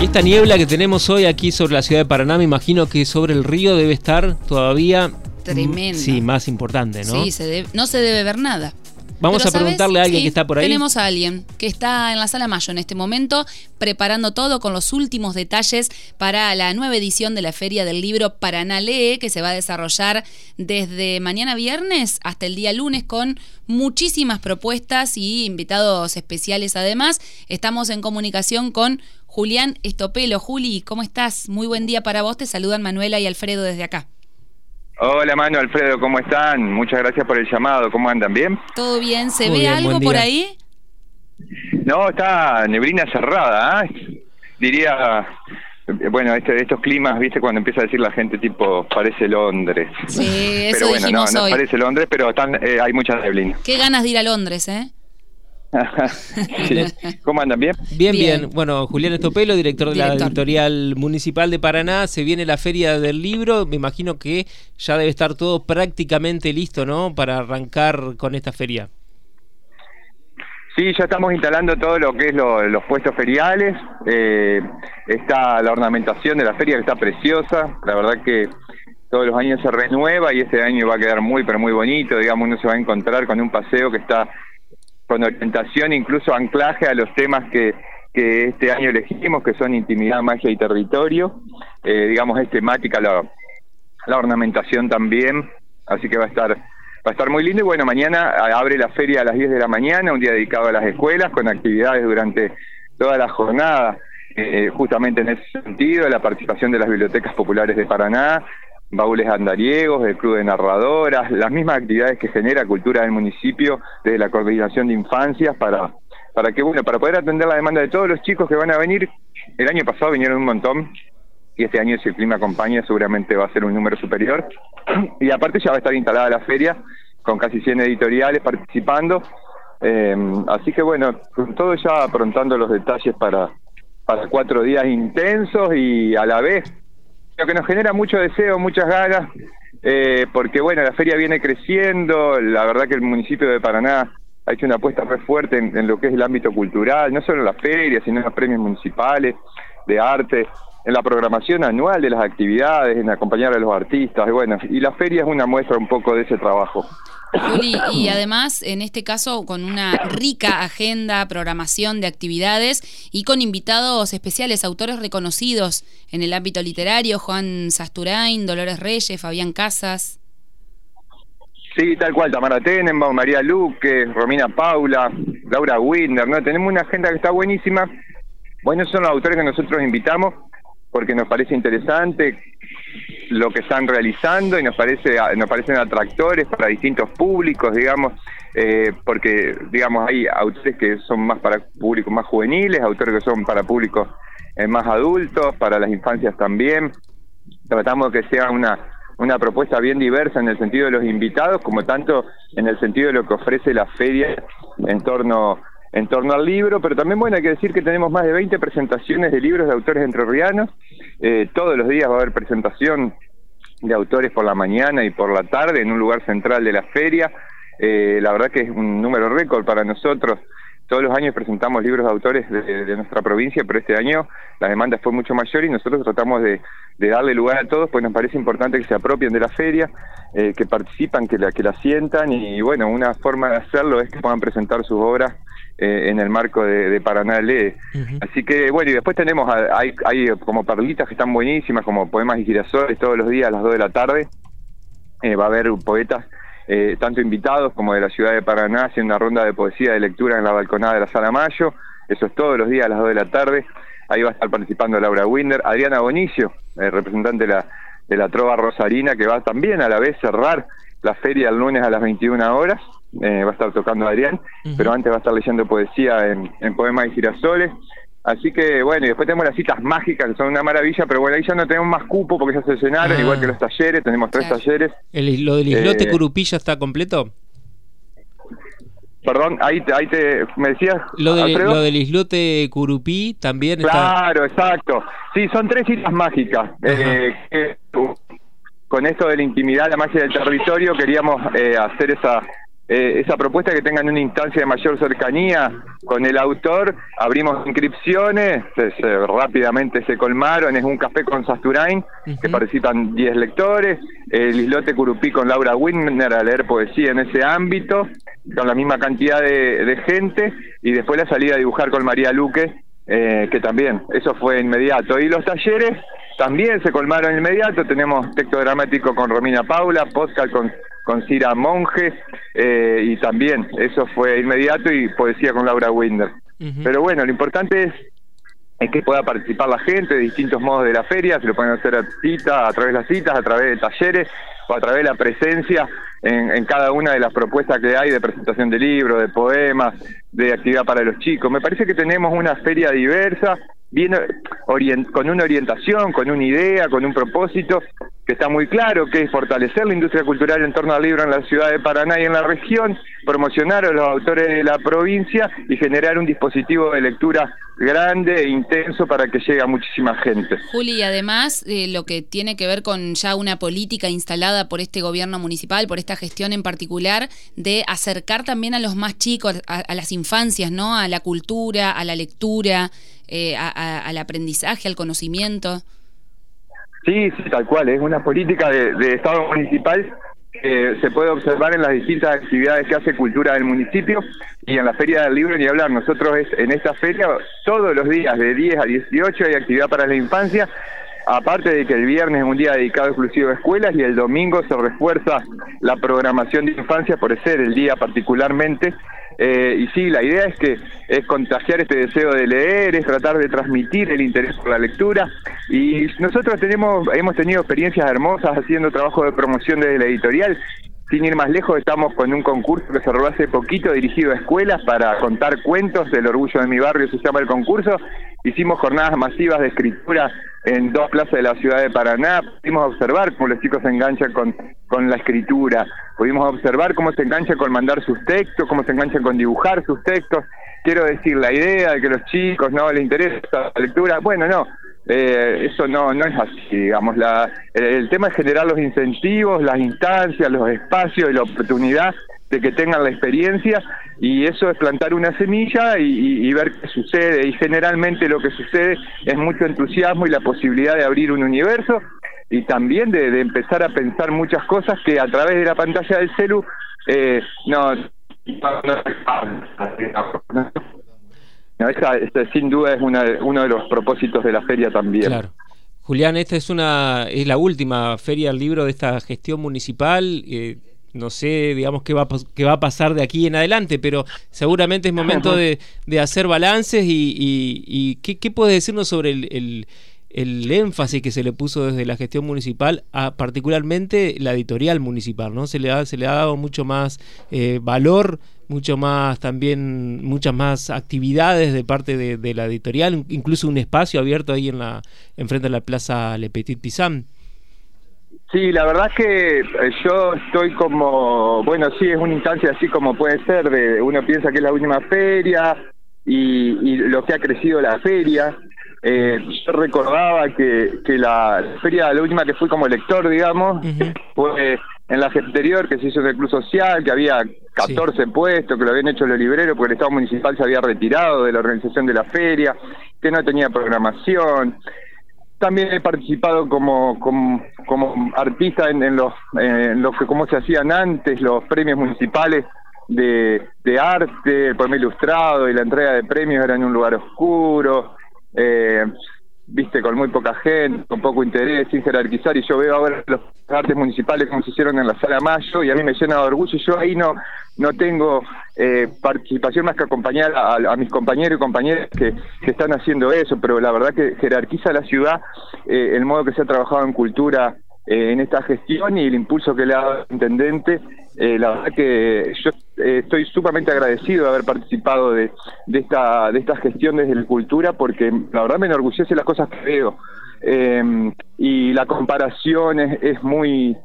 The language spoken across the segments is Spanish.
Esta niebla que tenemos hoy aquí sobre la ciudad de Paraná, me imagino que sobre el río debe estar todavía... Tremenda. Sí, más importante, ¿no? Sí, se debe- no se debe ver nada. Vamos Pero, a preguntarle ¿sabes? a alguien Sí, que está por ahí. Tenemos a alguien que está en la sala Mayo en este momento, preparando todo con los últimos detalles para la nueva edición de la Feria del Libro Paraná Lee, que se va a desarrollar desde mañana viernes hasta el día lunes con muchísimas propuestas y invitados especiales además. Estamos en comunicación con Julián Estopelo. Juli, ¿cómo estás? Muy buen día para vos. Te saludan Manuela y Alfredo desde acá. Hola Manu, Alfredo, ¿cómo están? Muchas gracias por el llamado, ¿cómo andan? ¿Bien? ¿Todo bien? ¿Se Muy ve bien, algo por ahí? No, está neblina cerrada, ¿eh? Diría, bueno, este, estos climas, ¿viste? Cuando empieza a decir la gente tipo, parece Londres. Sí, eso pero bueno, no, dijimos no hoy. parece Londres, pero están, eh, hay mucha neblina. Qué ganas de ir a Londres, ¿eh? Sí. ¿Cómo andan? ¿Bien? Bien, bien, Bien. Bueno, Julián Estopelo, director de la Director. editorial municipal de Paraná, se viene la feria del libro. Me imagino que ya debe estar todo prácticamente listo, ¿no? Para arrancar con esta feria. Sí, ya estamos instalando todo lo que es lo- los puestos feriales. Eh, está la ornamentación de la feria que está preciosa. La verdad que todos los años se renueva y este año va a quedar muy, pero muy bonito. Digamos, uno se va a encontrar con un paseo que está con orientación, incluso anclaje a los temas que, que este año elegimos, que son intimidad, magia y territorio. Eh, digamos, es temática la, la ornamentación también, así que va a estar va a estar muy lindo y bueno, mañana abre la feria a las 10 de la mañana, un día dedicado a las escuelas con actividades durante toda la jornada, eh, eh, justamente en ese sentido, la participación de las bibliotecas populares de Paraná, baúles andariegos, el club de narradoras, las mismas actividades que genera Cultura del municipio desde la coordinación de infancias para para que bueno, para poder atender la demanda de todos los chicos que van a venir. El año pasado vinieron un montón y este año si el clima acompaña seguramente va a ser un número superior. Y aparte ya va a estar instalada la feria con casi 100 editoriales participando. Eh, así que bueno, con todo ya aprontando los detalles para, para cuatro días intensos y a la vez lo que nos genera mucho deseo, muchas ganas, eh, porque bueno, la feria viene creciendo, la verdad que el municipio de Paraná ha hecho una apuesta muy fuerte en, en lo que es el ámbito cultural, no solo en la feria, sino en los premios municipales de arte, en la programación anual de las actividades, en acompañar a los artistas, y bueno, y la feria es una muestra un poco de ese trabajo. Juli, y además, en este caso, con una rica agenda, programación de actividades y con invitados especiales, autores reconocidos en el ámbito literario, Juan Sasturain, Dolores Reyes, Fabián Casas. Sí, tal cual, Tamara Tenenbaum, María Luque, Romina Paula, Laura Winder, ¿no? Tenemos una agenda que está buenísima. Bueno, son los autores que nosotros invitamos porque nos parece interesante lo que están realizando y nos parece nos parecen atractores para distintos públicos, digamos, eh, porque digamos hay autores que son más para públicos más juveniles, autores que son para públicos eh, más adultos, para las infancias también. Tratamos de que sea una una propuesta bien diversa en el sentido de los invitados, como tanto en el sentido de lo que ofrece la feria en torno en torno al libro, pero también bueno, hay que decir que tenemos más de 20 presentaciones de libros de autores entrerrianos, eh, todos los días va a haber presentación de autores por la mañana y por la tarde en un lugar central de la feria, Eh, la verdad que es un número récord para nosotros, todos los años presentamos libros de autores de, nuestra provincia, pero este año la demanda fue mucho mayor y nosotros tratamos de, de darle lugar a todos, pues nos parece importante que se apropien de la feria, eh, que participan, que la, que la sientan y bueno, una forma de hacerlo es que puedan presentar sus obras eh, en el marco de, de Paraná Lee. Así que bueno, y después tenemos, a- hay, hay como perlitas que están buenísimas, como poemas y girasoles todos los días a las 2 de la tarde. Eh, va a haber poetas, eh, tanto invitados como de la ciudad de Paraná, haciendo una ronda de poesía de lectura en la balconada de la Sala Mayo. Eso es todos los días a las 2 de la tarde. Ahí va a estar participando Laura Winder, Adriana Bonicio, eh, representante de la, de la Trova Rosarina, que va también a la vez cerrar la feria el lunes a las 21 horas. Eh, va a estar tocando Adrián, Ujú. pero antes va a estar leyendo poesía en, en Poemas y Girasoles. Así que bueno, y después tenemos las citas mágicas, que son una maravilla, pero bueno, ahí ya no tenemos más cupo porque ya se llenaron, Ah. igual que los talleres, tenemos tres Claro. talleres. El- ¿Lo del islote Eh, Curupí ya está completo? Perdón, ahí te, ahí te me decías, Lo, de- del islote Curupí también está... Claro, exacto. Sí, son tres citas mágicas. Eh, que, uh, con esto de la intimidad, la magia del territorio, queríamos eh, hacer esa eh, esa propuesta que tengan una instancia de mayor cercanía con el autor. Abrimos inscripciones, rápidamente se colmaron, es un café con Sasturain, que participan 10 lectores, el islote Curupí con Laura Wigner a leer poesía en ese ámbito, con la misma cantidad de, gente, y después la salida a dibujar con María Luque, eh, que también, eso fue inmediato. Y los talleres también se colmaron inmediato, tenemos texto dramático con Romina Paula, podcast con con Cira Monge eh, y también eso fue inmediato y poesía con Laura Winder. Pero bueno, lo importante es, es que pueda participar la gente de distintos modos de la feria, se lo pueden hacer a cita, a través de las citas, a través de talleres o a través de la presencia en, en cada una de las propuestas que hay de presentación de libros, de poemas, de actividad para los chicos. Me parece que tenemos una feria diversa, bien con una orientación, con una idea, con un propósito que está muy claro, que es fortalecer la industria cultural en torno al libro en la ciudad de Paraná y en la región, promocionar a los autores de la provincia y generar un dispositivo de lectura grande e intenso para que llegue a muchísima gente. Juli, y además eh, lo que tiene que ver con ya una política instalada por este gobierno municipal, por esta gestión en particular, de acercar también a los más chicos, a las infancias, ¿no? A la cultura, a la lectura. Eh, al aprendizaje, al conocimiento. Sí, sí, tal cual, es una política de, Estado municipal que se puede observar en las distintas actividades que hace Cultura del municipio y en la Feria del Libro ni hablar. Nosotros en esta feria todos los días de 10 a 18 hay actividad para la infancia, aparte de que el viernes es un día dedicado exclusivo a escuelas y el domingo se refuerza la programación de infancia por ser el día particularmente eh, y sí, la idea es que es contagiar este deseo de leer, es tratar de transmitir el interés por la lectura. Y nosotros tenemos, hemos tenido experiencias hermosas haciendo trabajo de promoción desde la editorial. Sin ir más lejos, estamos con un concurso que se robó hace poquito dirigido a escuelas para contar cuentos. El orgullo de mi barrio se llama el concurso. Hicimos jornadas masivas de escritura en dos plazas de la ciudad de Paraná. Pudimos observar cómo los chicos se enganchan con, con la escritura. Pudimos observar cómo se enganchan con mandar sus textos, cómo se enganchan con dibujar sus textos. Quiero decir, la idea de que los chicos no les interesa la lectura, bueno, no, eh, eso no, no es así, digamos. La, el, tema es generar los incentivos, las instancias, los espacios y la oportunidad de que tengan la experiencia y eso es plantar una semilla y, ver qué sucede y generalmente lo que sucede es mucho entusiasmo y la posibilidad de abrir un universo y también de, empezar a pensar muchas cosas que a través de la pantalla del celu eh, no, no, esa, sin duda es una, uno de los propósitos de la feria también. Claro. Julián, esta es una es la última feria del libro de esta gestión municipal. Eh, no sé, digamos, qué va, qué va a pasar de aquí en adelante, pero seguramente es momento de, de hacer balances y, y, ¿qué, ¿qué, puedes decirnos sobre el, el, énfasis que se le puso desde la gestión municipal a particularmente la editorial municipal, ¿no? Se le ha, se le ha dado mucho más eh, valor, mucho más también, muchas más actividades de parte de, la editorial, incluso un espacio abierto ahí en la, enfrente de la Plaza Le Petit Pizan. Sí, la verdad es que eh, yo estoy como, bueno, sí, es una instancia así como puede ser, de uno piensa que es la última feria y, lo que ha crecido la feria. Eh, yo recordaba que, que la feria, la última que fui como lector, digamos, fue en la anterior que se hizo en el Club Social, que había 14 puestos, que lo habían hecho los libreros porque el Estado Municipal se había retirado de la organización de la feria, que no tenía programación. También he participado como, como, como artista en, los, en los que como se hacían antes los premios municipales de, de arte, el poema ilustrado y la entrega de premios era en un lugar oscuro. Eh, viste, con muy poca gente, con poco interés, sin jerarquizar, y yo veo ahora los artes municipales como se hicieron en la Sala Mayo, y a mí me llena de orgullo, y yo ahí no, no tengo eh, participación más que acompañar a, mis compañeros y compañeras que, están haciendo eso, pero la verdad que jerarquiza la ciudad eh, el modo que se ha trabajado en cultura eh, en esta gestión y el impulso que le ha dado el intendente. Eh, la verdad que yo eh, estoy sumamente agradecido de haber participado de, de, esta, de gestión desde la cultura porque la verdad me enorgullece las cosas que veo. y la comparación es, muy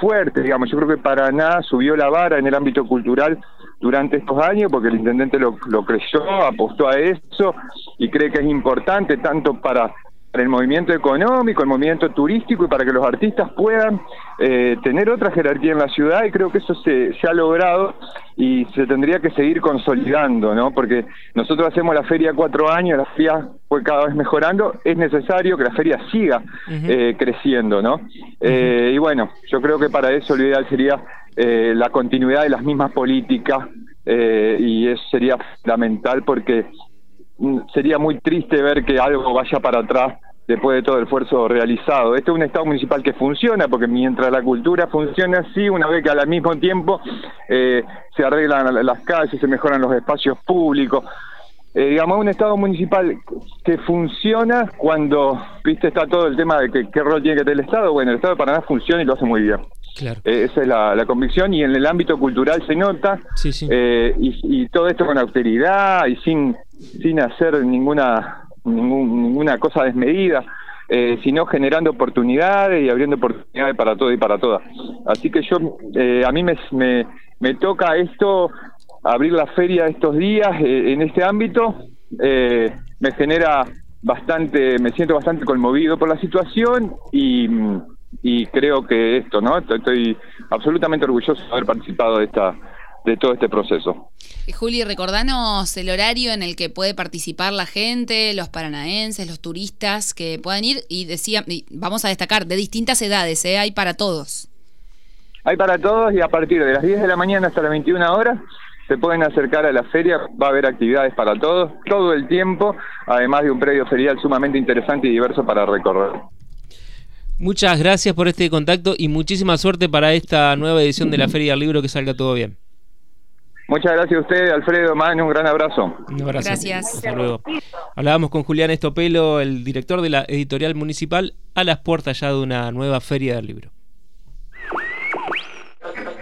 fuerte, digamos. Yo creo que Paraná subió la vara en el ámbito cultural durante estos años porque el intendente lo, lo creyó, apostó a eso y cree que es importante tanto para para el movimiento económico, el movimiento turístico y para que los artistas puedan eh, tener otra jerarquía en la ciudad y creo que eso se, se, ha logrado y se tendría que seguir consolidando, ¿no? Porque nosotros hacemos la feria cuatro años, la feria fue cada vez mejorando, es necesario que la feria siga eh, creciendo, ¿no? Eh, y bueno, yo creo que para eso lo ideal sería la continuidad de las mismas políticas y eso sería fundamental porque sería muy triste ver que algo vaya para atrás después de todo el esfuerzo realizado. Este es un Estado municipal que funciona, porque mientras la cultura funciona así, una vez que al mismo tiempo eh, se arreglan las calles, se mejoran los espacios públicos, eh, digamos, un Estado municipal que funciona cuando, viste, está todo el tema de que, qué rol tiene que tener el Estado. Bueno, el Estado de Paraná funciona y lo hace muy bien. Claro. Eh, esa es la, convicción y en el ámbito cultural se nota. Sí, sí. Eh, y, todo esto con austeridad y sin, sin hacer ninguna, ninguna cosa desmedida. sino generando oportunidades y abriendo oportunidades para todo y para todas. Así que yo, a mí me, me, me toca esto abrir la feria estos días eh, en este ámbito eh, me genera bastante, me siento bastante conmovido por la situación y, y creo que esto, ¿no? Estoy, absolutamente orgulloso de haber participado de esta de todo este proceso. Eh, Juli, recordanos el horario en el que puede participar la gente, los paranaenses, los turistas que puedan ir y decía, vamos a destacar, de distintas edades, ¿eh? hay para todos. Hay para todos y a partir de las 10 de la mañana hasta las 21 horas se pueden acercar a la feria, va a haber actividades para todos, todo el tiempo, además de un predio ferial sumamente interesante y diverso para recorrer. Muchas gracias por este contacto y muchísima suerte para esta nueva edición de la Feria del Libro, que salga todo bien. Muchas gracias a usted, Alfredo Manu, un gran abrazo. Un abrazo. Gracias. Hasta luego. Hablábamos con Julián Estopelo, el director de la editorial municipal, a las puertas ya de una nueva Feria del Libro.